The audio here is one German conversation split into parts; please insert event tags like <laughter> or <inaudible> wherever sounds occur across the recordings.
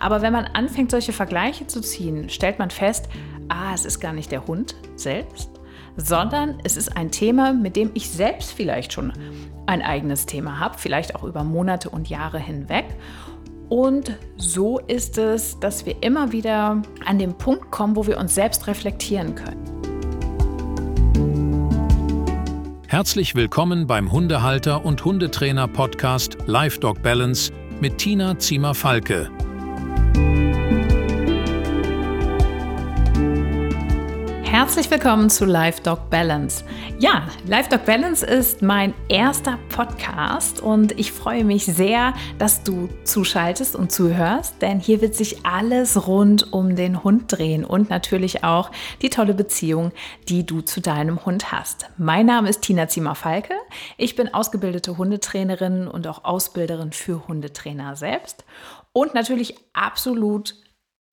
Aber wenn man anfängt, solche Vergleiche zu ziehen, stellt man fest, ah, es ist gar nicht der Hund selbst, sondern es ist ein Thema, mit dem ich selbst vielleicht schon ein eigenes Thema habe, vielleicht auch über Monate und Jahre hinweg. Und so ist es, dass wir immer wieder an den Punkt kommen, wo wir uns selbst reflektieren können. Herzlich willkommen beim Hundehalter und Hundetrainer Podcast Live Dog Balance mit Tina Ziemer-Falke. Herzlich willkommen zu Live Dog Balance. Ja, Live Dog Balance ist mein erster Podcast und ich freue mich sehr, dass du zuschaltest und zuhörst, denn hier wird sich alles rund um den Hund drehen und natürlich auch die tolle Beziehung, die du zu deinem Hund hast. Mein Name ist Tina Ziemer-Falke. Ich bin ausgebildete Hundetrainerin und auch Ausbilderin für Hundetrainer selbst und natürlich absolut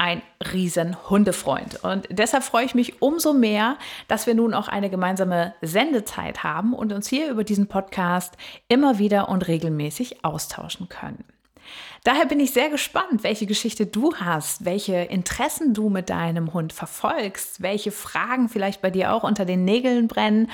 ein riesen Hundefreund. Und deshalb freue ich mich umso mehr, dass wir nun auch eine gemeinsame Sendezeit haben und uns hier über diesen Podcast immer wieder und regelmäßig austauschen können. Daher bin ich sehr gespannt, welche Geschichte du hast, welche Interessen du mit deinem Hund verfolgst, welche Fragen vielleicht bei dir auch unter den Nägeln brennen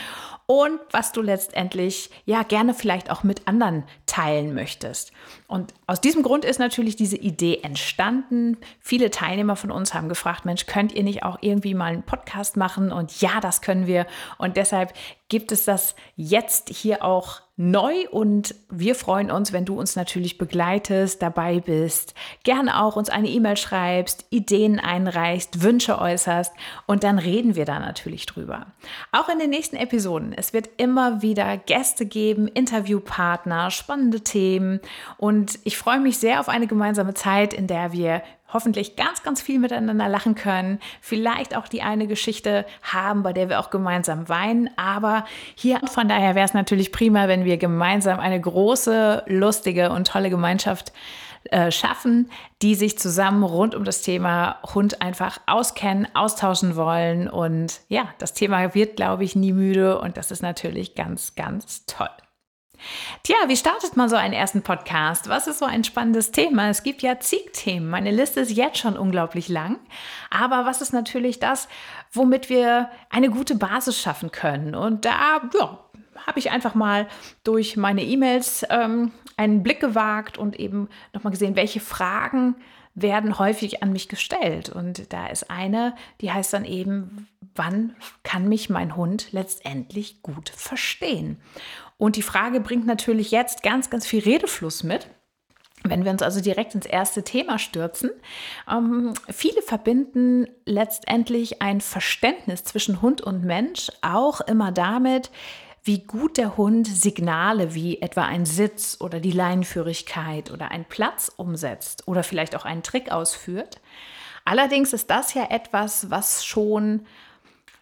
und was du letztendlich ja gerne vielleicht auch mit anderen teilen möchtest. Und aus diesem Grund ist natürlich diese Idee entstanden. Viele Teilnehmer von uns haben gefragt, Mensch, könnt ihr nicht auch irgendwie mal einen Podcast machen? Und ja, das können wir. Und deshalb gibt es das jetzt hier auch neu und wir freuen uns, wenn du uns natürlich begleitest, dabei bist, gerne auch uns eine E-Mail schreibst, Ideen einreichst, Wünsche äußerst und dann reden wir da natürlich drüber. Auch in den nächsten Episoden es wird immer wieder Gäste geben, Interviewpartner, spannende Themen und ich freue mich sehr auf eine gemeinsame Zeit, in der wir hoffentlich ganz, ganz viel miteinander lachen können, vielleicht auch die eine Geschichte haben, bei der wir auch gemeinsam weinen. Aber hier von daher wäre es natürlich prima, wenn wir gemeinsam eine große, lustige und tolle Gemeinschaft äh, schaffen, die sich zusammen rund um das Thema Hund einfach auskennen, austauschen wollen. Und ja, das Thema wird, glaube ich, nie müde und das ist natürlich ganz, ganz toll. Tja, wie startet man so einen ersten Podcast? Was ist so ein spannendes Thema? Es gibt ja zig Themen. Meine Liste ist jetzt schon unglaublich lang. Aber was ist natürlich das, womit wir eine gute Basis schaffen können? Und da ja, habe ich einfach mal durch meine E-Mails ähm, einen Blick gewagt und eben nochmal gesehen, welche Fragen werden häufig an mich gestellt. Und da ist eine, die heißt dann eben, wann kann mich mein Hund letztendlich gut verstehen? Und die Frage bringt natürlich jetzt ganz, ganz viel Redefluss mit. Wenn wir uns also direkt ins erste Thema stürzen, ähm, viele verbinden letztendlich ein Verständnis zwischen Hund und Mensch auch immer damit, wie gut der Hund Signale wie etwa ein Sitz oder die Leinenführigkeit oder einen Platz umsetzt oder vielleicht auch einen Trick ausführt. Allerdings ist das ja etwas, was schon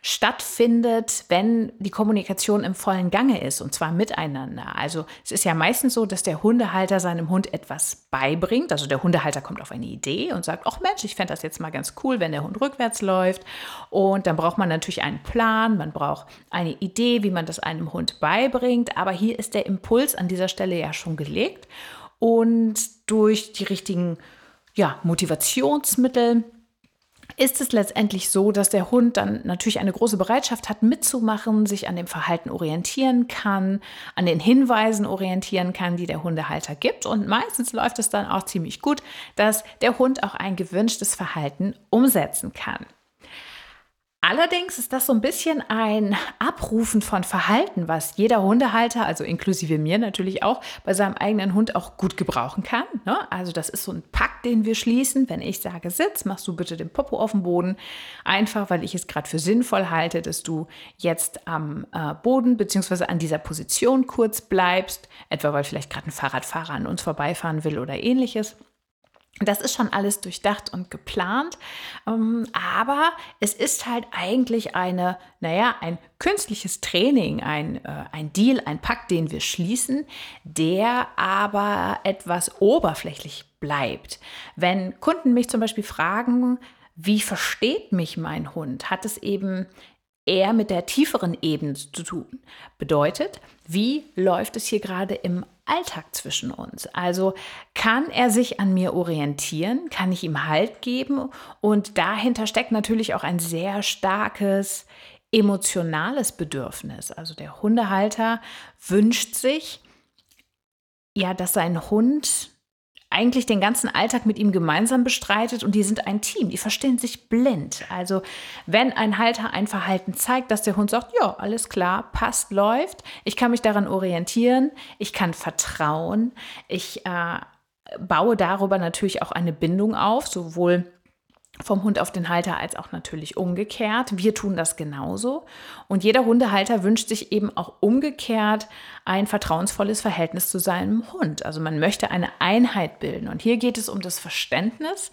stattfindet, wenn die Kommunikation im vollen Gange ist und zwar miteinander. Also es ist ja meistens so, dass der Hundehalter seinem Hund etwas beibringt. Also der Hundehalter kommt auf eine Idee und sagt, ach Mensch, ich fände das jetzt mal ganz cool, wenn der Hund rückwärts läuft. Und dann braucht man natürlich einen Plan, man braucht eine Idee, wie man das einem Hund beibringt. Aber hier ist der Impuls an dieser Stelle ja schon gelegt. Und durch die richtigen ja, Motivationsmittel ist es letztendlich so, dass der Hund dann natürlich eine große Bereitschaft hat, mitzumachen, sich an dem Verhalten orientieren kann, an den Hinweisen orientieren kann, die der Hundehalter gibt. Und meistens läuft es dann auch ziemlich gut, dass der Hund auch ein gewünschtes Verhalten umsetzen kann. Allerdings ist das so ein bisschen ein Abrufen von Verhalten, was jeder Hundehalter, also inklusive mir natürlich auch, bei seinem eigenen Hund auch gut gebrauchen kann. Ne? Also das ist so ein Pakt, den wir schließen. Wenn ich sage, sitz, machst du bitte den Popo auf dem Boden. Einfach, weil ich es gerade für sinnvoll halte, dass du jetzt am äh, Boden bzw. an dieser Position kurz bleibst. Etwa, weil vielleicht gerade ein Fahrradfahrer an uns vorbeifahren will oder ähnliches. Das ist schon alles durchdacht und geplant, ähm, aber es ist halt eigentlich eine, naja, ein künstliches Training, ein, äh, ein Deal, ein Pakt, den wir schließen, der aber etwas oberflächlich bleibt. Wenn Kunden mich zum Beispiel fragen, wie versteht mich mein Hund, hat es eben eher mit der tieferen Ebene zu tun. Bedeutet, wie läuft es hier gerade im Alltag zwischen uns? Also kann er sich an mir orientieren? Kann ich ihm Halt geben? Und dahinter steckt natürlich auch ein sehr starkes emotionales Bedürfnis. Also der Hundehalter wünscht sich, ja, dass sein Hund eigentlich den ganzen Alltag mit ihm gemeinsam bestreitet und die sind ein Team, die verstehen sich blind. Also wenn ein Halter ein Verhalten zeigt, dass der Hund sagt, ja, alles klar, passt, läuft, ich kann mich daran orientieren, ich kann vertrauen, ich äh, baue darüber natürlich auch eine Bindung auf, sowohl vom Hund auf den Halter als auch natürlich umgekehrt. Wir tun das genauso. Und jeder Hundehalter wünscht sich eben auch umgekehrt ein vertrauensvolles Verhältnis zu seinem Hund. Also man möchte eine Einheit bilden. Und hier geht es um das Verständnis.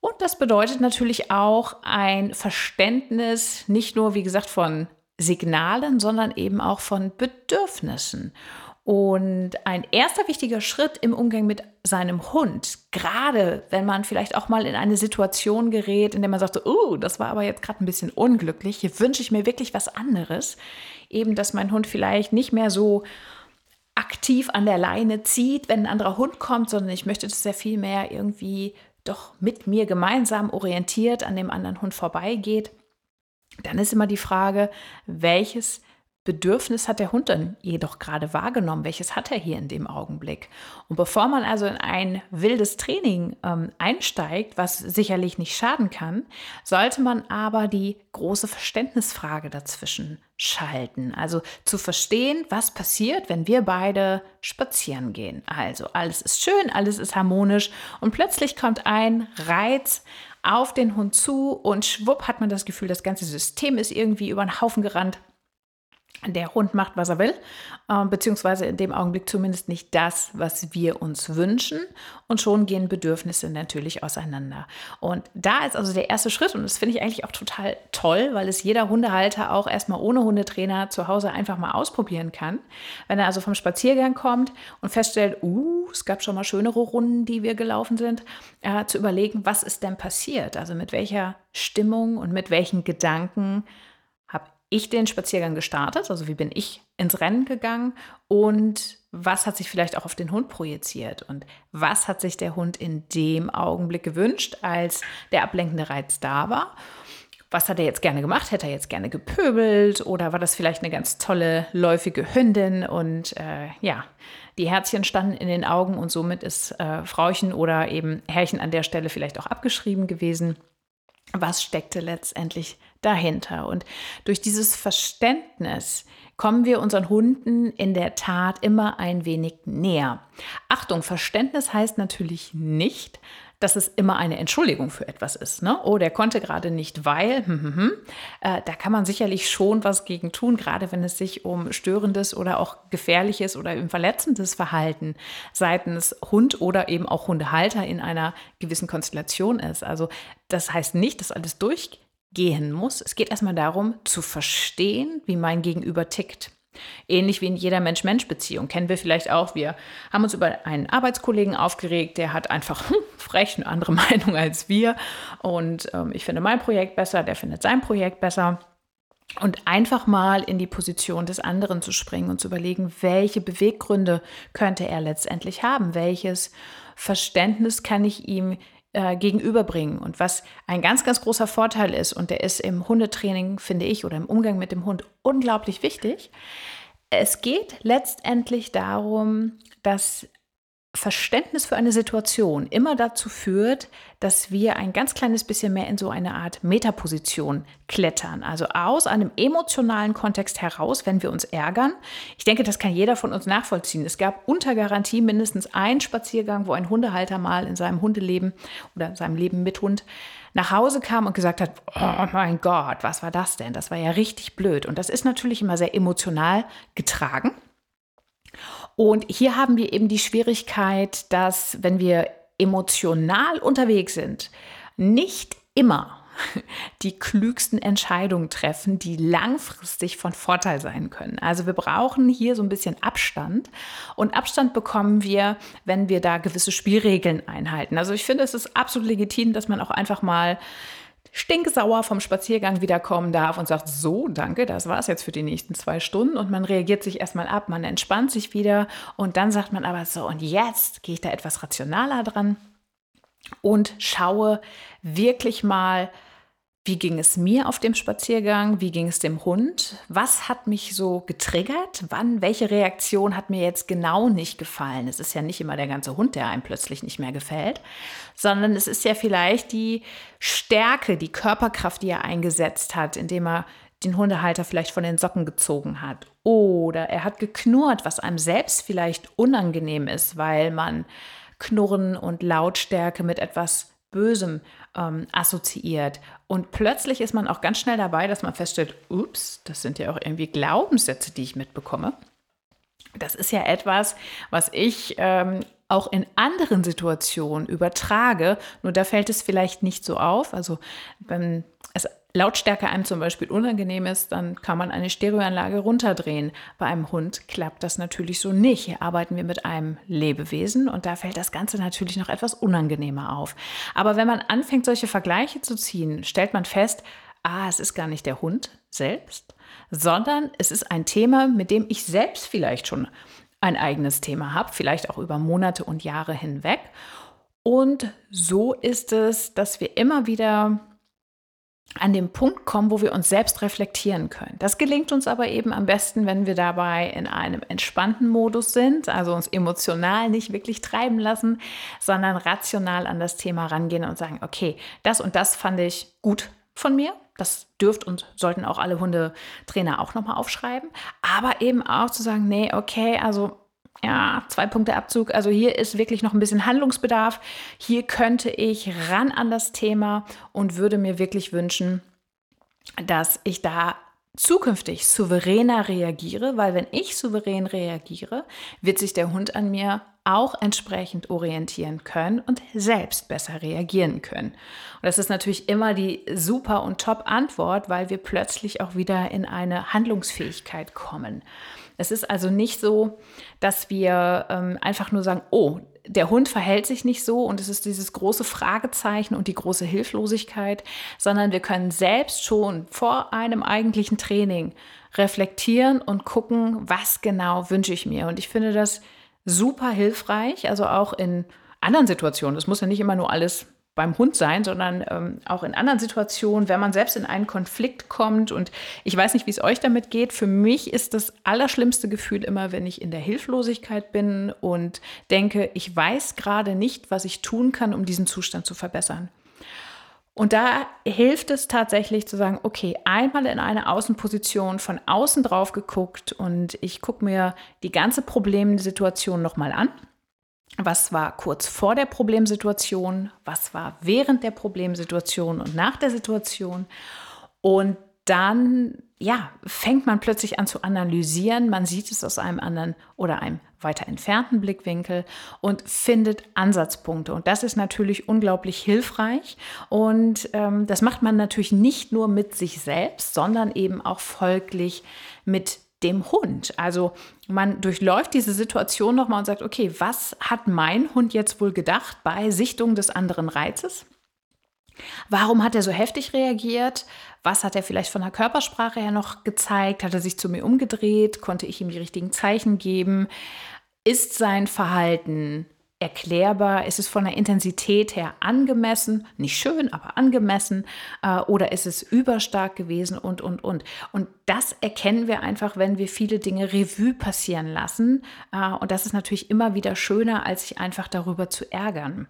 Und das bedeutet natürlich auch ein Verständnis nicht nur, wie gesagt, von Signalen, sondern eben auch von Bedürfnissen. Und ein erster wichtiger Schritt im Umgang mit seinem Hund, gerade wenn man vielleicht auch mal in eine Situation gerät, in der man sagt, oh, das war aber jetzt gerade ein bisschen unglücklich, hier wünsche ich mir wirklich was anderes, eben, dass mein Hund vielleicht nicht mehr so aktiv an der Leine zieht, wenn ein anderer Hund kommt, sondern ich möchte, dass er viel mehr irgendwie doch mit mir gemeinsam orientiert an dem anderen Hund vorbeigeht. Dann ist immer die Frage, welches Bedürfnis hat der Hund dann jedoch gerade wahrgenommen? Welches hat er hier in dem Augenblick? Und bevor man also in ein wildes Training ähm, einsteigt, was sicherlich nicht schaden kann, sollte man aber die große Verständnisfrage dazwischen schalten. Also zu verstehen, was passiert, wenn wir beide spazieren gehen. Also alles ist schön, alles ist harmonisch und plötzlich kommt ein Reiz, auf den Hund zu und schwupp hat man das Gefühl, das ganze System ist irgendwie über den Haufen gerannt der Hund macht, was er will, äh, beziehungsweise in dem Augenblick zumindest nicht das, was wir uns wünschen. Und schon gehen Bedürfnisse natürlich auseinander. Und da ist also der erste Schritt, und das finde ich eigentlich auch total toll, weil es jeder Hundehalter auch erstmal ohne Hundetrainer zu Hause einfach mal ausprobieren kann. Wenn er also vom Spaziergang kommt und feststellt, uh, es gab schon mal schönere Runden, die wir gelaufen sind, äh, zu überlegen, was ist denn passiert? Also mit welcher Stimmung und mit welchen Gedanken ich den Spaziergang gestartet? Also wie bin ich ins Rennen gegangen? Und was hat sich vielleicht auch auf den Hund projiziert? Und was hat sich der Hund in dem Augenblick gewünscht, als der ablenkende Reiz da war? Was hat er jetzt gerne gemacht? Hätte er jetzt gerne gepöbelt? Oder war das vielleicht eine ganz tolle, läufige Hündin? Und äh, ja, die Herzchen standen in den Augen und somit ist äh, Frauchen oder eben Herrchen an der Stelle vielleicht auch abgeschrieben gewesen was steckte letztendlich dahinter. Und durch dieses Verständnis kommen wir unseren Hunden in der Tat immer ein wenig näher. Achtung, Verständnis heißt natürlich nicht, dass es immer eine Entschuldigung für etwas ist. Ne? Oh, der konnte gerade nicht, weil, hm, hm, hm. Äh, da kann man sicherlich schon was gegen tun, gerade wenn es sich um störendes oder auch gefährliches oder eben verletzendes Verhalten seitens Hund oder eben auch Hundehalter in einer gewissen Konstellation ist. Also das heißt nicht, dass alles durchgehen muss. Es geht erstmal darum, zu verstehen, wie mein Gegenüber tickt. Ähnlich wie in jeder Mensch-Mensch-Beziehung kennen wir vielleicht auch. Wir haben uns über einen Arbeitskollegen aufgeregt, der hat einfach hm, frech eine andere <laughs> Meinung als wir. Und ähm, ich finde mein Projekt besser, der findet sein Projekt besser. Und einfach mal in die Position des anderen zu springen und zu überlegen, welche Beweggründe könnte er letztendlich haben, welches Verständnis kann ich ihm äh, gegenüberbringen. Und was ein ganz, ganz großer Vorteil ist, und der ist im Hundetraining, finde ich, oder im Umgang mit dem Hund unglaublich wichtig, es geht letztendlich darum, dass Verständnis für eine Situation immer dazu führt, dass wir ein ganz kleines bisschen mehr in so eine Art Metaposition klettern. Also aus einem emotionalen Kontext heraus, wenn wir uns ärgern. Ich denke, das kann jeder von uns nachvollziehen. Es gab unter Garantie mindestens einen Spaziergang, wo ein Hundehalter mal in seinem Hundeleben oder seinem Leben mit Hund nach Hause kam und gesagt hat, oh mein Gott, was war das denn? Das war ja richtig blöd. Und das ist natürlich immer sehr emotional getragen. Und hier haben wir eben die Schwierigkeit, dass wenn wir emotional unterwegs sind, nicht immer <laughs> die klügsten Entscheidungen treffen, die langfristig von Vorteil sein können. Also wir brauchen hier so ein bisschen Abstand und Abstand bekommen wir, wenn wir da gewisse Spielregeln einhalten. Also ich finde, es ist absolut legitim, dass man auch einfach mal stinkesauer vom Spaziergang wiederkommen darf und sagt, so, danke, das war es jetzt für die nächsten zwei Stunden. Und man reagiert sich erstmal ab, man entspannt sich wieder und dann sagt man aber so, und jetzt gehe ich da etwas rationaler dran und schaue wirklich mal, wie ging es mir auf dem Spaziergang? Wie ging es dem Hund? Was hat mich so getriggert? Wann, welche Reaktion hat mir jetzt genau nicht gefallen? Es ist ja nicht immer der ganze Hund, der einem plötzlich nicht mehr gefällt, sondern es ist ja vielleicht die Stärke, die Körperkraft, die er eingesetzt hat, indem er den Hundehalter vielleicht von den Socken gezogen hat. Oder er hat geknurrt, was einem selbst vielleicht unangenehm ist, weil man Knurren und Lautstärke mit etwas Bösem ähm, assoziiert. Und plötzlich ist man auch ganz schnell dabei, dass man feststellt, ups, das sind ja auch irgendwie Glaubenssätze, die ich mitbekomme. Das ist ja etwas, was ich ähm, auch in anderen Situationen übertrage, nur da fällt es vielleicht nicht so auf. Also wenn Lautstärke einem zum Beispiel unangenehm ist, dann kann man eine Stereoanlage runterdrehen. Bei einem Hund klappt das natürlich so nicht. Hier arbeiten wir mit einem Lebewesen und da fällt das Ganze natürlich noch etwas unangenehmer auf. Aber wenn man anfängt, solche Vergleiche zu ziehen, stellt man fest, ah, es ist gar nicht der Hund selbst, sondern es ist ein Thema, mit dem ich selbst vielleicht schon ein eigenes Thema habe, vielleicht auch über Monate und Jahre hinweg. Und so ist es, dass wir immer wieder an den Punkt kommen, wo wir uns selbst reflektieren können. Das gelingt uns aber eben am besten, wenn wir dabei in einem entspannten Modus sind, also uns emotional nicht wirklich treiben lassen, sondern rational an das Thema rangehen und sagen, okay, das und das fand ich gut von mir. Das dürft und sollten auch alle Hundetrainer auch nochmal aufschreiben. Aber eben auch zu sagen, nee, okay, also ja, zwei Punkte Abzug. Also hier ist wirklich noch ein bisschen Handlungsbedarf. Hier könnte ich ran an das Thema und würde mir wirklich wünschen, dass ich da zukünftig souveräner reagiere, weil wenn ich souverän reagiere, wird sich der Hund an mir auch entsprechend orientieren können und selbst besser reagieren können. Und das ist natürlich immer die super und top Antwort, weil wir plötzlich auch wieder in eine Handlungsfähigkeit kommen. Es ist also nicht so, dass wir ähm, einfach nur sagen, oh, der Hund verhält sich nicht so und es ist dieses große Fragezeichen und die große Hilflosigkeit, sondern wir können selbst schon vor einem eigentlichen Training reflektieren und gucken, was genau wünsche ich mir. Und ich finde das super hilfreich, also auch in anderen Situationen. Es muss ja nicht immer nur alles beim Hund sein, sondern ähm, auch in anderen Situationen, wenn man selbst in einen Konflikt kommt. Und ich weiß nicht, wie es euch damit geht. Für mich ist das allerschlimmste Gefühl immer, wenn ich in der Hilflosigkeit bin und denke, ich weiß gerade nicht, was ich tun kann, um diesen Zustand zu verbessern. Und da hilft es tatsächlich zu sagen, okay, einmal in eine Außenposition von außen drauf geguckt und ich gucke mir die ganze Problemsituation nochmal an was war kurz vor der Problemsituation, was war während der Problemsituation und nach der Situation. Und dann, ja, fängt man plötzlich an zu analysieren. Man sieht es aus einem anderen oder einem weiter entfernten Blickwinkel und findet Ansatzpunkte. Und das ist natürlich unglaublich hilfreich. Und ähm, das macht man natürlich nicht nur mit sich selbst, sondern eben auch folglich mit dem Hund. Also man durchläuft diese Situation nochmal und sagt, okay, was hat mein Hund jetzt wohl gedacht bei Sichtung des anderen Reizes? Warum hat er so heftig reagiert? Was hat er vielleicht von der Körpersprache her noch gezeigt? Hat er sich zu mir umgedreht? Konnte ich ihm die richtigen Zeichen geben? Ist sein Verhalten erklärbar? Ist es von der Intensität her angemessen? Nicht schön, aber angemessen? Äh, oder ist es überstark gewesen und, und, und? Und das erkennen wir einfach, wenn wir viele Dinge Revue passieren lassen. Äh, und das ist natürlich immer wieder schöner, als sich einfach darüber zu ärgern.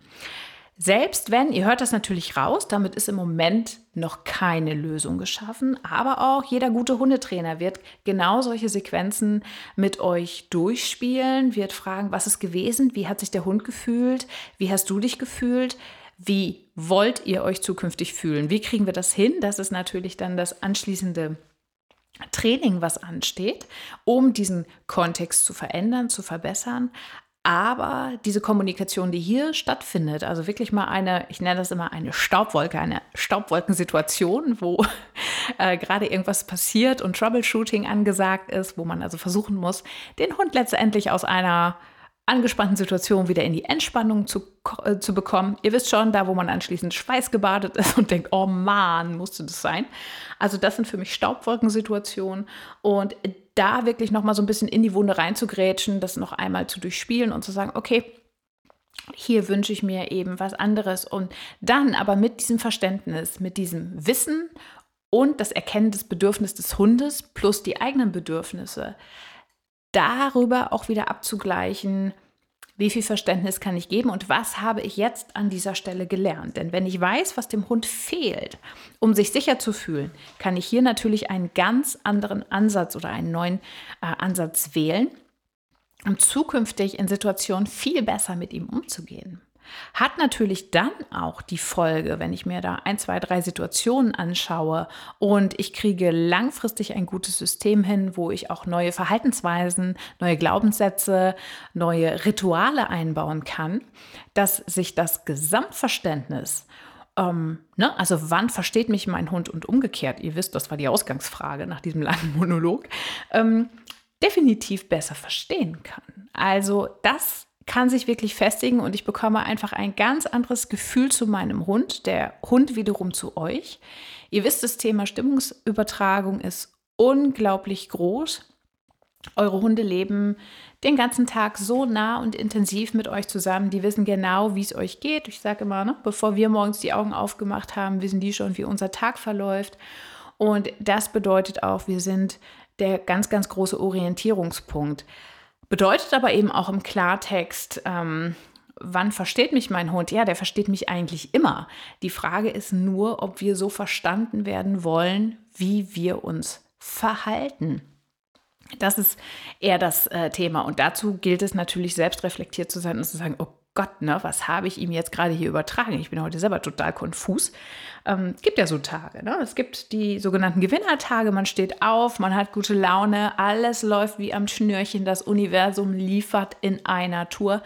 Selbst wenn, ihr hört das natürlich raus, damit ist im Moment noch keine Lösung geschaffen, aber auch jeder gute Hundetrainer wird genau solche Sequenzen mit euch durchspielen, wird fragen, was ist gewesen, wie hat sich der Hund gefühlt, wie hast du dich gefühlt, wie wollt ihr euch zukünftig fühlen, wie kriegen wir das hin, das ist natürlich dann das anschließende Training, was ansteht, um diesen Kontext zu verändern, zu verbessern, aber diese Kommunikation, die hier stattfindet, also wirklich mal eine, ich nenne das immer eine Staubwolke, eine Staubwolkensituation, wo <laughs> äh, gerade irgendwas passiert und Troubleshooting angesagt ist, wo man also versuchen muss, den Hund letztendlich aus einer angespannten Situation wieder in die Entspannung zu, äh, zu bekommen. Ihr wisst schon, da wo man anschließend schweißgebadet <laughs> ist und denkt, oh Mann, musste das sein. Also das sind für mich Staubwolkensituationen und da wirklich noch mal so ein bisschen in die Wunde reinzugrätschen, das noch einmal zu durchspielen und zu sagen, okay, hier wünsche ich mir eben was anderes und dann aber mit diesem Verständnis, mit diesem Wissen und das Erkennen des Bedürfnisses des Hundes plus die eigenen Bedürfnisse, darüber auch wieder abzugleichen, wie viel Verständnis kann ich geben und was habe ich jetzt an dieser Stelle gelernt. Denn wenn ich weiß, was dem Hund fehlt, um sich sicher zu fühlen, kann ich hier natürlich einen ganz anderen Ansatz oder einen neuen äh, Ansatz wählen, um zukünftig in Situationen viel besser mit ihm umzugehen. Hat natürlich dann auch die Folge, wenn ich mir da ein, zwei, drei Situationen anschaue und ich kriege langfristig ein gutes System hin, wo ich auch neue Verhaltensweisen, neue Glaubenssätze, neue Rituale einbauen kann, dass sich das Gesamtverständnis ähm, ne? Also wann versteht mich mein Hund und umgekehrt? Ihr wisst, das war die Ausgangsfrage nach diesem langen Monolog. Ähm, definitiv besser verstehen kann. Also das kann sich wirklich festigen und ich bekomme einfach ein ganz anderes Gefühl zu meinem Hund, der Hund wiederum zu euch. Ihr wisst, das Thema Stimmungsübertragung ist unglaublich groß. Eure Hunde leben den ganzen Tag so nah und intensiv mit euch zusammen. Die wissen genau, wie es euch geht. Ich sage immer, ne, bevor wir morgens die Augen aufgemacht haben, wissen die schon, wie unser Tag verläuft. Und das bedeutet auch, wir sind der ganz, ganz große Orientierungspunkt. Bedeutet aber eben auch im Klartext, ähm, wann versteht mich mein Hund? Ja, der versteht mich eigentlich immer. Die Frage ist nur, ob wir so verstanden werden wollen, wie wir uns verhalten. Das ist eher das äh, Thema. Und dazu gilt es natürlich, selbst reflektiert zu sein und zu sagen, oh Gott, ne, was habe ich ihm jetzt gerade hier übertragen? Ich bin heute selber total konfus. Ähm, gibt ja so Tage. Ne? Es gibt die sogenannten Gewinnertage. Man steht auf, man hat gute Laune, alles läuft wie am Schnürchen. Das Universum liefert in einer Tour.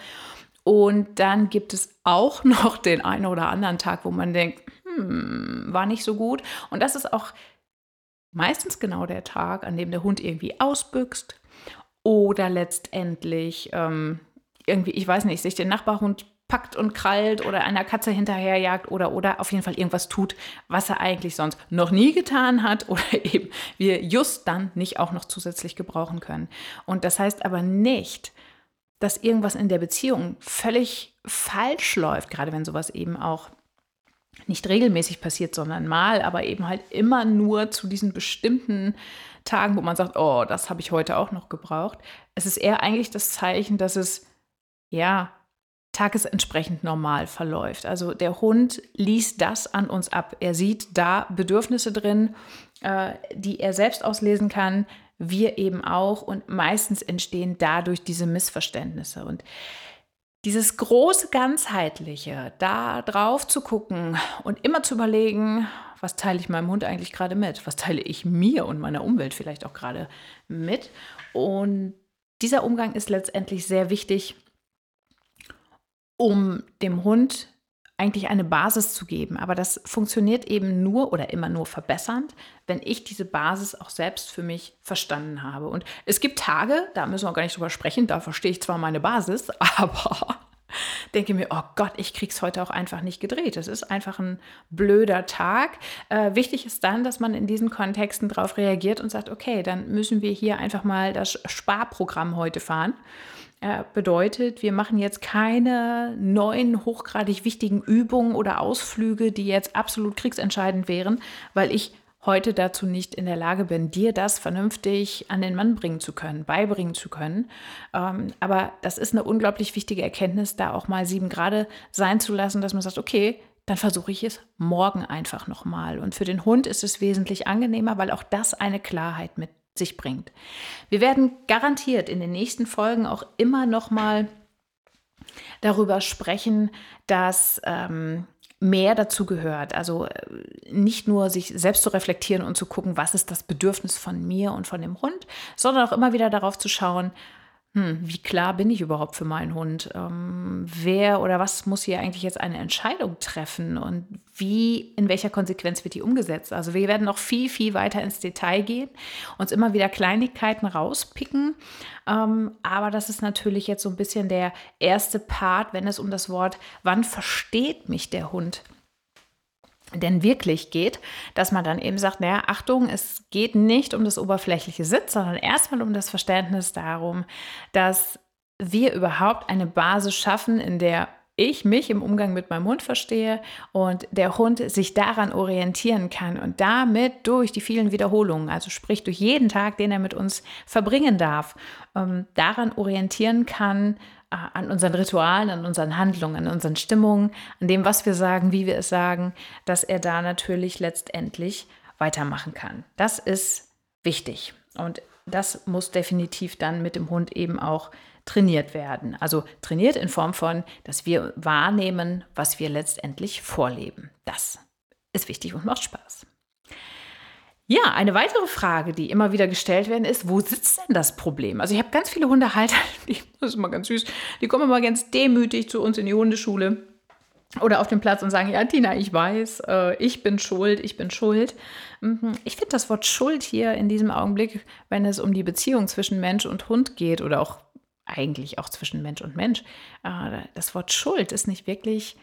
Und dann gibt es auch <laughs> noch den einen oder anderen Tag, wo man denkt, hm, war nicht so gut. Und das ist auch meistens genau der Tag, an dem der Hund irgendwie ausbüchst oder letztendlich ähm, irgendwie, ich weiß nicht, sich den Nachbarhund packt und krallt oder einer Katze hinterherjagt oder oder auf jeden Fall irgendwas tut, was er eigentlich sonst noch nie getan hat oder <laughs> eben wir just dann nicht auch noch zusätzlich gebrauchen können. Und das heißt aber nicht, dass irgendwas in der Beziehung völlig falsch läuft, gerade wenn sowas eben auch nicht regelmäßig passiert, sondern mal, aber eben halt immer nur zu diesen bestimmten Tagen, wo man sagt, oh, das habe ich heute auch noch gebraucht. Es ist eher eigentlich das Zeichen, dass es ja, tagesentsprechend normal verläuft. Also der Hund liest das an uns ab. Er sieht da Bedürfnisse drin, äh, die er selbst auslesen kann, wir eben auch. Und meistens entstehen dadurch diese Missverständnisse. Und dieses große Ganzheitliche, da drauf zu gucken und immer zu überlegen, was teile ich meinem Hund eigentlich gerade mit? Was teile ich mir und meiner Umwelt vielleicht auch gerade mit? Und dieser Umgang ist letztendlich sehr wichtig, um dem Hund eigentlich eine Basis zu geben. Aber das funktioniert eben nur oder immer nur verbessernd, wenn ich diese Basis auch selbst für mich verstanden habe. Und es gibt Tage, da müssen wir gar nicht drüber sprechen, da verstehe ich zwar meine Basis, <laughs> aber denke mir, oh Gott, ich krieg's heute auch einfach nicht gedreht. Es ist einfach ein blöder Tag. Äh, wichtig ist dann, dass man in diesen Kontexten darauf reagiert und sagt, okay, dann müssen wir hier einfach mal das Sparprogramm heute fahren äh, bedeutet, wir machen jetzt keine neuen hochgradig wichtigen Übungen oder Ausflüge, die jetzt absolut kriegsentscheidend wären, weil ich heute dazu nicht in der Lage bin, dir das vernünftig an den Mann bringen zu können, beibringen zu können. Ähm, aber das ist eine unglaublich wichtige Erkenntnis, da auch mal sieben Grad sein zu lassen, dass man sagt, okay, dann versuche ich es morgen einfach nochmal. Und für den Hund ist es wesentlich angenehmer, weil auch das eine Klarheit mit sich bringt. Wir werden garantiert in den nächsten Folgen auch immer noch mal darüber sprechen, dass ähm, mehr dazu gehört. Also äh, nicht nur sich selbst zu reflektieren und zu gucken, was ist das Bedürfnis von mir und von dem Hund, sondern auch immer wieder darauf zu schauen, hm, wie klar bin ich überhaupt für meinen Hund? Ähm, wer oder was muss hier eigentlich jetzt eine Entscheidung treffen und wie, in welcher Konsequenz wird die umgesetzt? Also wir werden noch viel, viel weiter ins Detail gehen, uns immer wieder Kleinigkeiten rauspicken. Ähm, aber das ist natürlich jetzt so ein bisschen der erste Part, wenn es um das Wort, wann versteht mich der Hund? Denn wirklich geht, dass man dann eben sagt, naja, Achtung, es geht nicht um das oberflächliche Sitz, sondern erstmal um das Verständnis darum, dass wir überhaupt eine Basis schaffen, in der ich mich im Umgang mit meinem Hund verstehe und der Hund sich daran orientieren kann und damit durch die vielen Wiederholungen, also sprich durch jeden Tag, den er mit uns verbringen darf, ähm, daran orientieren kann, an unseren Ritualen, an unseren Handlungen, an unseren Stimmungen, an dem, was wir sagen, wie wir es sagen, dass er da natürlich letztendlich weitermachen kann. Das ist wichtig und das muss definitiv dann mit dem Hund eben auch trainiert werden. Also trainiert in Form von, dass wir wahrnehmen, was wir letztendlich vorleben. Das ist wichtig und macht Spaß. Ja, eine weitere Frage, die immer wieder gestellt werden, ist, wo sitzt denn das Problem? Also ich habe ganz viele Hundehalter, <laughs> die, das ist immer ganz süß, die kommen immer ganz demütig zu uns in die Hundeschule oder auf den Platz und sagen, ja, Tina, ich weiß, äh, ich bin schuld, ich bin schuld. Mhm. Ich finde das Wort Schuld hier in diesem Augenblick, wenn es um die Beziehung zwischen Mensch und Hund geht oder auch eigentlich auch zwischen Mensch und Mensch, äh, das Wort Schuld ist nicht wirklich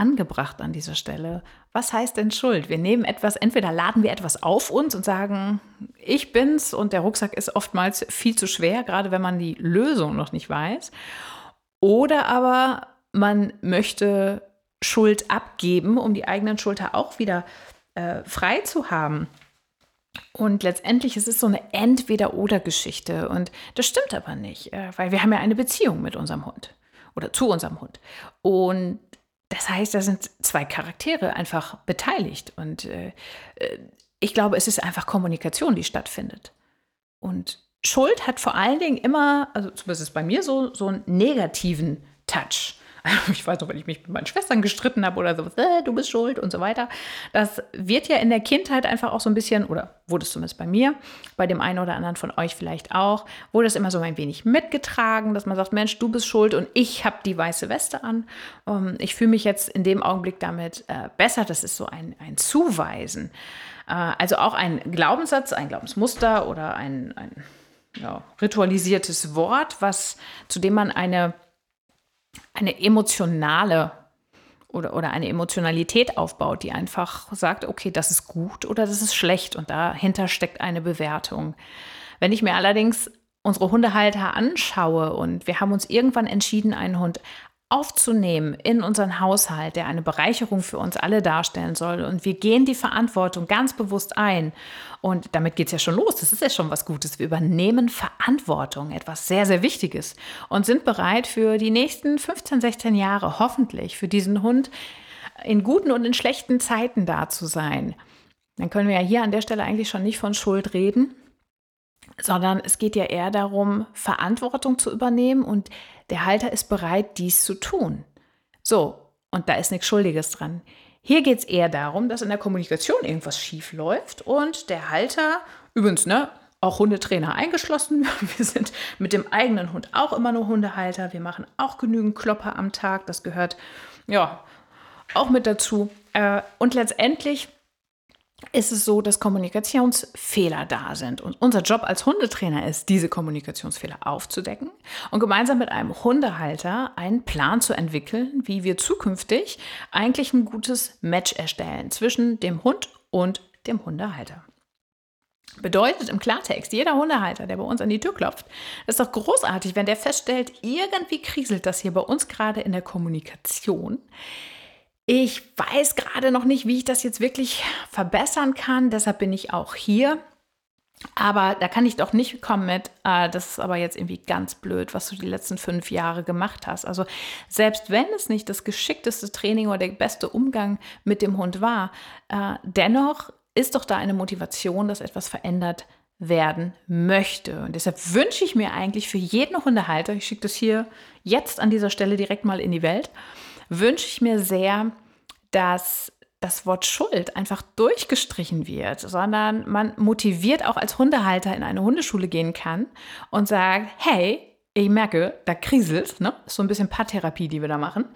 angebracht an dieser Stelle. Was heißt denn Schuld? Wir nehmen etwas, entweder laden wir etwas auf uns und sagen, ich bin's und der Rucksack ist oftmals viel zu schwer, gerade wenn man die Lösung noch nicht weiß. Oder aber man möchte Schuld abgeben, um die eigenen Schulter auch wieder äh, frei zu haben. Und letztendlich ist es so eine Entweder-Oder-Geschichte. Und das stimmt aber nicht, äh, weil wir haben ja eine Beziehung mit unserem Hund oder zu unserem Hund. Und das heißt, da sind zwei Charaktere einfach beteiligt. Und äh, äh, ich glaube, es ist einfach Kommunikation, die stattfindet. Und Schuld hat vor allen Dingen immer, also zumindest bei mir so, so einen negativen Touch. <laughs> ich weiß noch, wenn ich mich mit meinen Schwestern gestritten habe oder so, äh, du bist schuld und so weiter. Das wird ja in der Kindheit einfach auch so ein bisschen, oder wurde es zumindest bei mir, bei dem einen oder anderen von euch vielleicht auch, wurde es immer so ein wenig mitgetragen, dass man sagt, Mensch, du bist schuld und ich habe die weiße Weste an. Um, ähm, ich fühle mich jetzt in dem Augenblick damit äh, besser. Das ist so ein, ein Zuweisen. Äh, also auch ein Glaubenssatz, ein Glaubensmuster oder ein, ein ja, ritualisiertes Wort, was, zu dem man eine eine emotionale oder, oder eine Emotionalität aufbaut, die einfach sagt, okay, das ist gut oder das ist schlecht und dahinter steckt eine Bewertung. Wenn ich mir allerdings unsere Hundehalter anschaue und wir haben uns irgendwann entschieden, einen Hund aufzunehmen in unseren Haushalt, der eine Bereicherung für uns alle darstellen soll. Und wir gehen die Verantwortung ganz bewusst ein. Und damit geht es ja schon los. Das ist ja schon was Gutes. Wir übernehmen Verantwortung, etwas sehr, sehr Wichtiges. Und sind bereit für die nächsten 15, 16 Jahre hoffentlich für diesen Hund in guten und in schlechten Zeiten da zu sein. Dann können wir ja hier an der Stelle eigentlich schon nicht von Schuld reden, sondern es geht ja eher darum, Verantwortung zu übernehmen und der Halter ist bereit, dies zu tun. So, und da ist nichts Schuldiges dran. Hier geht es eher darum, dass in der Kommunikation irgendwas schief läuft und der Halter, übrigens, ne, auch Hundetrainer eingeschlossen. <laughs> Wir sind mit dem eigenen Hund auch immer nur Hundehalter. Wir machen auch genügend Klopper am Tag. Das gehört ja auch mit dazu. Äh, und letztendlich ist es so, dass Kommunikationsfehler da sind. Und unser Job als Hundetrainer ist, diese Kommunikationsfehler aufzudecken und gemeinsam mit einem Hundehalter einen Plan zu entwickeln, wie wir zukünftig eigentlich ein gutes Match erstellen zwischen dem Hund und dem Hundehalter. Bedeutet im Klartext, jeder Hundehalter, der bei uns an die Tür klopft, ist doch großartig, wenn der feststellt, irgendwie kriselt das hier bei uns gerade in der Kommunikation ich weiß gerade noch nicht, wie ich das jetzt wirklich verbessern kann. Deshalb bin ich auch hier. Aber da kann ich doch nicht kommen mit, äh, das ist aber jetzt irgendwie ganz blöd, was du die letzten fünf Jahre gemacht hast. Also selbst wenn es nicht das geschickteste Training oder der beste Umgang mit dem Hund war, äh, dennoch ist doch da eine Motivation, dass etwas verändert werden möchte. Und deshalb wünsche ich mir eigentlich für jeden Hundehalter, ich schicke das hier jetzt an dieser Stelle direkt mal in die Welt, wünsche ich mir sehr, dass das Wort Schuld einfach durchgestrichen wird, sondern man motiviert auch als Hundehalter in eine Hundeschule gehen kann und sagt, hey, ich merke, da kriselt, ne? Ist so ein bisschen Paartherapie, die wir da machen.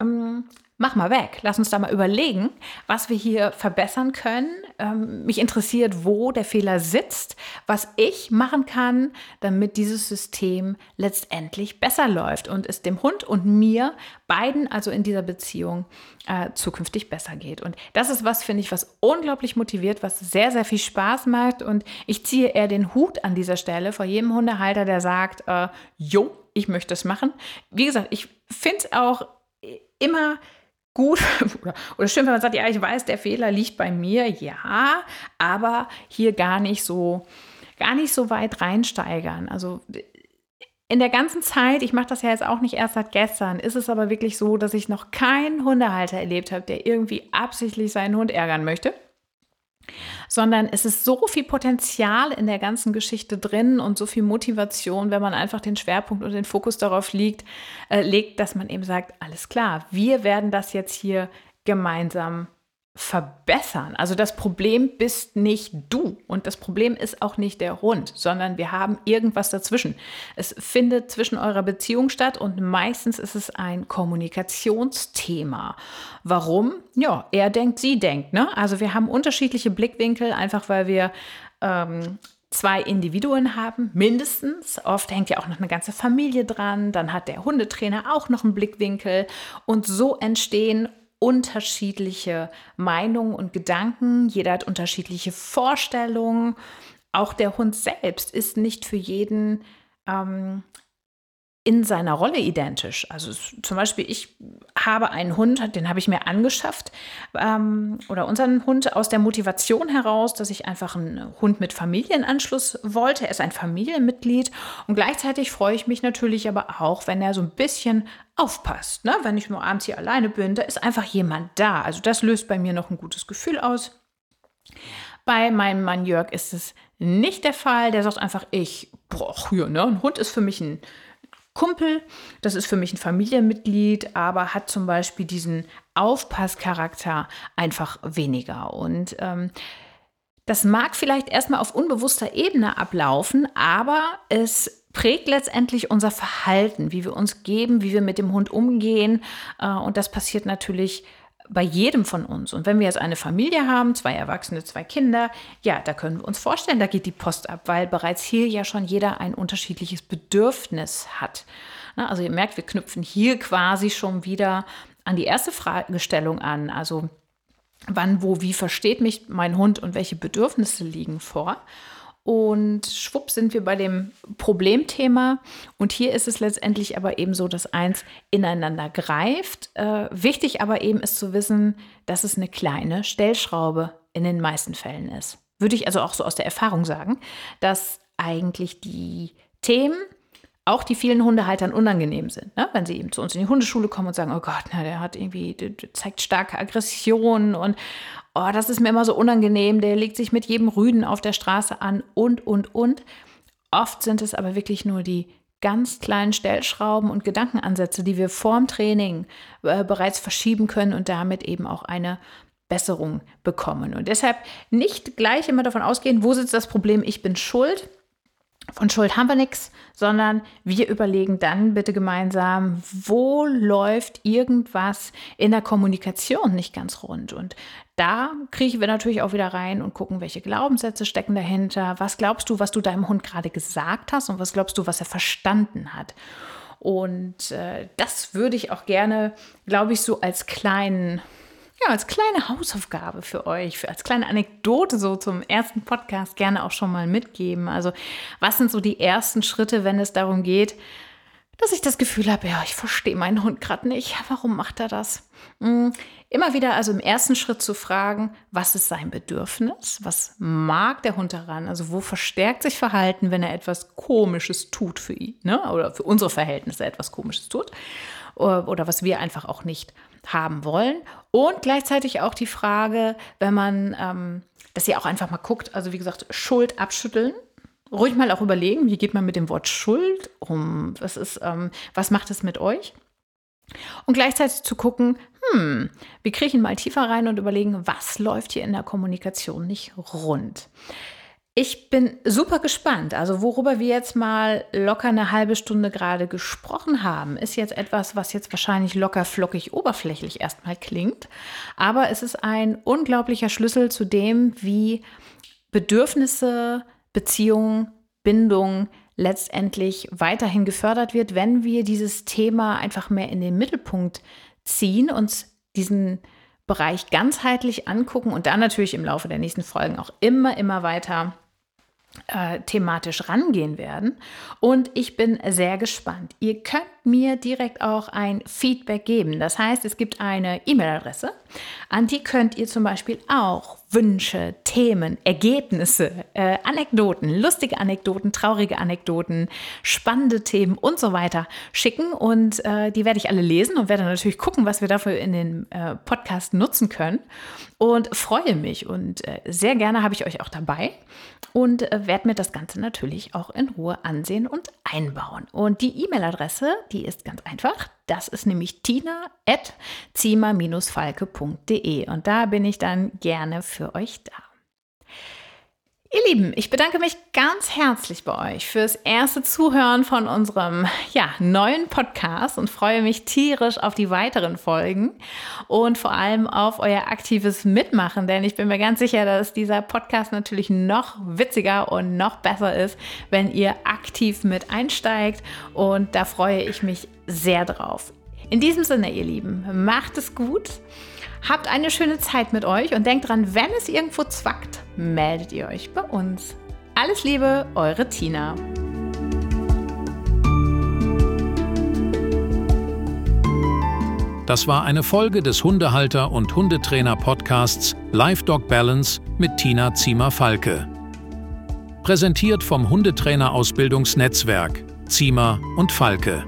Ähm, mach mal weg. Lass uns da mal überlegen, was wir hier verbessern können. Ähm, mich interessiert, wo der Fehler sitzt, was ich machen kann, damit dieses System letztendlich besser läuft und es dem Hund und mir, beiden also in dieser Beziehung, äh, zukünftig besser geht. Und das ist was, finde ich, was unglaublich motiviert, was sehr, sehr viel Spaß macht. Und ich ziehe eher den Hut an dieser Stelle vor jedem Hundehalter, der sagt, äh, jo, ich möchte es machen. Wie gesagt, ich finde es auch immer gut oder, <laughs> oder schön, wenn man sagt, ja, ich weiß, der Fehler liegt bei mir, ja, aber hier gar nicht so, gar nicht so weit reinsteigern. Also in der ganzen Zeit, ich mache das ja jetzt auch nicht erst seit gestern, ist es aber wirklich so, dass ich noch keinen Hundehalter erlebt habe, der irgendwie absichtlich seinen Hund ärgern möchte sondern es ist so viel Potenzial in der ganzen Geschichte drin und so viel Motivation, wenn man einfach den Schwerpunkt und den Fokus darauf liegt, äh, legt, dass man eben sagt, alles klar, wir werden das jetzt hier gemeinsam verbessern. Also das Problem bist nicht du und das Problem ist auch nicht der Hund, sondern wir haben irgendwas dazwischen. Es findet zwischen eurer Beziehung statt und meistens ist es ein Kommunikationsthema. Warum? Ja, er denkt, sie denkt. Ne? Also wir haben unterschiedliche Blickwinkel, einfach weil wir ähm, zwei Individuen haben, mindestens. Oft hängt ja auch noch eine ganze Familie dran. Dann hat der Hundetrainer auch noch einen Blickwinkel. Und so entstehen unterschiedliche Meinungen und Gedanken, jeder hat unterschiedliche Vorstellungen. Auch der Hund selbst ist nicht für jeden ähm, in seiner Rolle identisch. Also zum Beispiel, ich habe einen Hund, den habe ich mir angeschafft, ähm, oder unseren Hund aus der Motivation heraus, dass ich einfach einen Hund mit Familienanschluss wollte. Er ist ein Familienmitglied und gleichzeitig freue ich mich natürlich aber auch, wenn er so ein bisschen aufpasst. Ne? Wenn ich nur abends hier alleine bin, da ist einfach jemand da. Also das löst bei mir noch ein gutes Gefühl aus. Bei meinem Mann Jörg ist es nicht der Fall. Der sagt einfach, ich, boah, hier, ne? ein Hund ist für mich ein Kumpel, das ist für mich ein Familienmitglied, aber hat zum Beispiel diesen Aufpasscharakter einfach weniger. Und ähm, das mag vielleicht erstmal auf unbewusster Ebene ablaufen, aber es prägt letztendlich unser Verhalten, wie wir uns geben, wie wir mit dem Hund umgehen. Äh, und das passiert natürlich bei jedem von uns. Und wenn wir jetzt eine Familie haben, zwei Erwachsene, zwei Kinder, ja, da können wir uns vorstellen, da geht die Post ab, weil bereits hier ja schon jeder ein unterschiedliches Bedürfnis hat. Also ihr merkt, wir knüpfen hier quasi schon wieder an die erste Fragestellung an. Also wann, wo, wie versteht mich mein Hund und welche Bedürfnisse liegen vor? Und schwupp sind wir bei dem Problemthema. Und hier ist es letztendlich aber eben so, dass eins ineinander greift. Äh, wichtig aber eben ist zu wissen, dass es eine kleine Stellschraube in den meisten Fällen ist. Würde ich also auch so aus der Erfahrung sagen, dass eigentlich die Themen, auch die vielen Hundehaltern unangenehm sind. Ne? Wenn sie eben zu uns in die Hundeschule kommen und sagen, oh Gott, na, der hat irgendwie, der, zeigt starke Aggression und oh, das ist mir immer so unangenehm, der legt sich mit jedem Rüden auf der Straße an und, und, und. Oft sind es aber wirklich nur die ganz kleinen Stellschrauben und Gedankenansätze, die wir vorm Training äh, bereits verschieben können und damit eben auch eine Besserung bekommen. Und deshalb nicht gleich immer davon ausgehen, wo sitzt das Problem, ich bin schuld, von Schuld haben wir nichts, sondern wir überlegen dann bitte gemeinsam, wo läuft irgendwas in der Kommunikation nicht ganz rund. Und da kriechen wir natürlich auch wieder rein und gucken, welche Glaubenssätze stecken dahinter. Was glaubst du, was du deinem Hund gerade gesagt hast und was glaubst du, was er verstanden hat? Und äh, das würde ich auch gerne, glaube ich, so als kleinen ja, als kleine Hausaufgabe für euch, für, als kleine Anekdote so zum ersten Podcast gerne auch schon mal mitgeben. Also, was sind so die ersten Schritte, wenn es darum geht, dass ich das Gefühl habe, ja, ich verstehe meinen Hund gerade nicht. Warum macht er das? Hm, immer wieder also im ersten Schritt zu fragen, was ist sein Bedürfnis? Was mag der Hund daran? Also wo verstärkt sich Verhalten, wenn er etwas Komisches tut für ihn? Ne? Oder für unsere Verhältnisse etwas Komisches tut? Oder, oder was wir einfach auch nicht haben wollen. Und gleichzeitig auch die Frage, wenn man, ähm, dass ihr auch einfach mal guckt, also wie gesagt, Schuld abschütteln. Ruhig mal auch überlegen, wie geht man mit dem Wort Schuld um? Was ist, ähm, was macht es mit euch? Und gleichzeitig zu gucken, hm, wir kriechen mal tiefer rein und überlegen, was läuft hier in der Kommunikation nicht rund. Ich bin super gespannt. Also worüber wir jetzt mal locker eine halbe Stunde gerade gesprochen haben, ist jetzt etwas, was jetzt wahrscheinlich locker flockig oberflächlich erstmal klingt. Aber es ist ein unglaublicher Schlüssel zu dem, wie Bedürfnisse, Beziehungen, Bindung letztendlich weiterhin gefördert wird, wenn wir dieses Thema einfach mehr in den Mittelpunkt ziehen, uns diesen Bereich ganzheitlich angucken und dann natürlich im Laufe der nächsten Folgen auch immer, immer weiter äh, thematisch rangehen werden. Und ich bin sehr gespannt. Ihr könnt mir direkt auch ein Feedback geben. Das heißt, es gibt eine E-Mail-Adresse, an die könnt ihr zum Beispiel auch Wünsche, Themen, Ergebnisse, äh, Anekdoten, lustige Anekdoten, traurige Anekdoten, spannende Themen und so weiter schicken. Und äh, die werde ich alle lesen und werde natürlich gucken, was wir dafür in den äh, Podcast nutzen können. Und freue mich und äh, sehr gerne habe ich euch auch dabei und äh, werde mir das Ganze natürlich auch in Ruhe ansehen und einbauen. Und die E-Mail-Adresse, die ist ganz einfach. Das ist nämlich tina.zima-falke.de und da bin ich dann gerne für euch da. Ihr Lieben, ich bedanke mich ganz herzlich bei euch fürs erste Zuhören von unserem ja, neuen Podcast und freue mich tierisch auf die weiteren Folgen und vor allem auf euer aktives Mitmachen, denn ich bin mir ganz sicher, dass dieser Podcast natürlich noch witziger und noch besser ist, wenn ihr aktiv mit einsteigt und da freue ich mich sehr drauf. In diesem Sinne, ihr Lieben, macht es gut. Habt eine schöne Zeit mit euch und denkt dran, wenn es irgendwo zwackt, meldet ihr euch bei uns. Alles Liebe, eure Tina. Das war eine Folge des Hundehalter- und Hundetrainer-Podcasts Live Dog Balance mit Tina Ziemer-Falke. Präsentiert vom Hundetrainer-Ausbildungsnetzwerk Ziemer und Falke.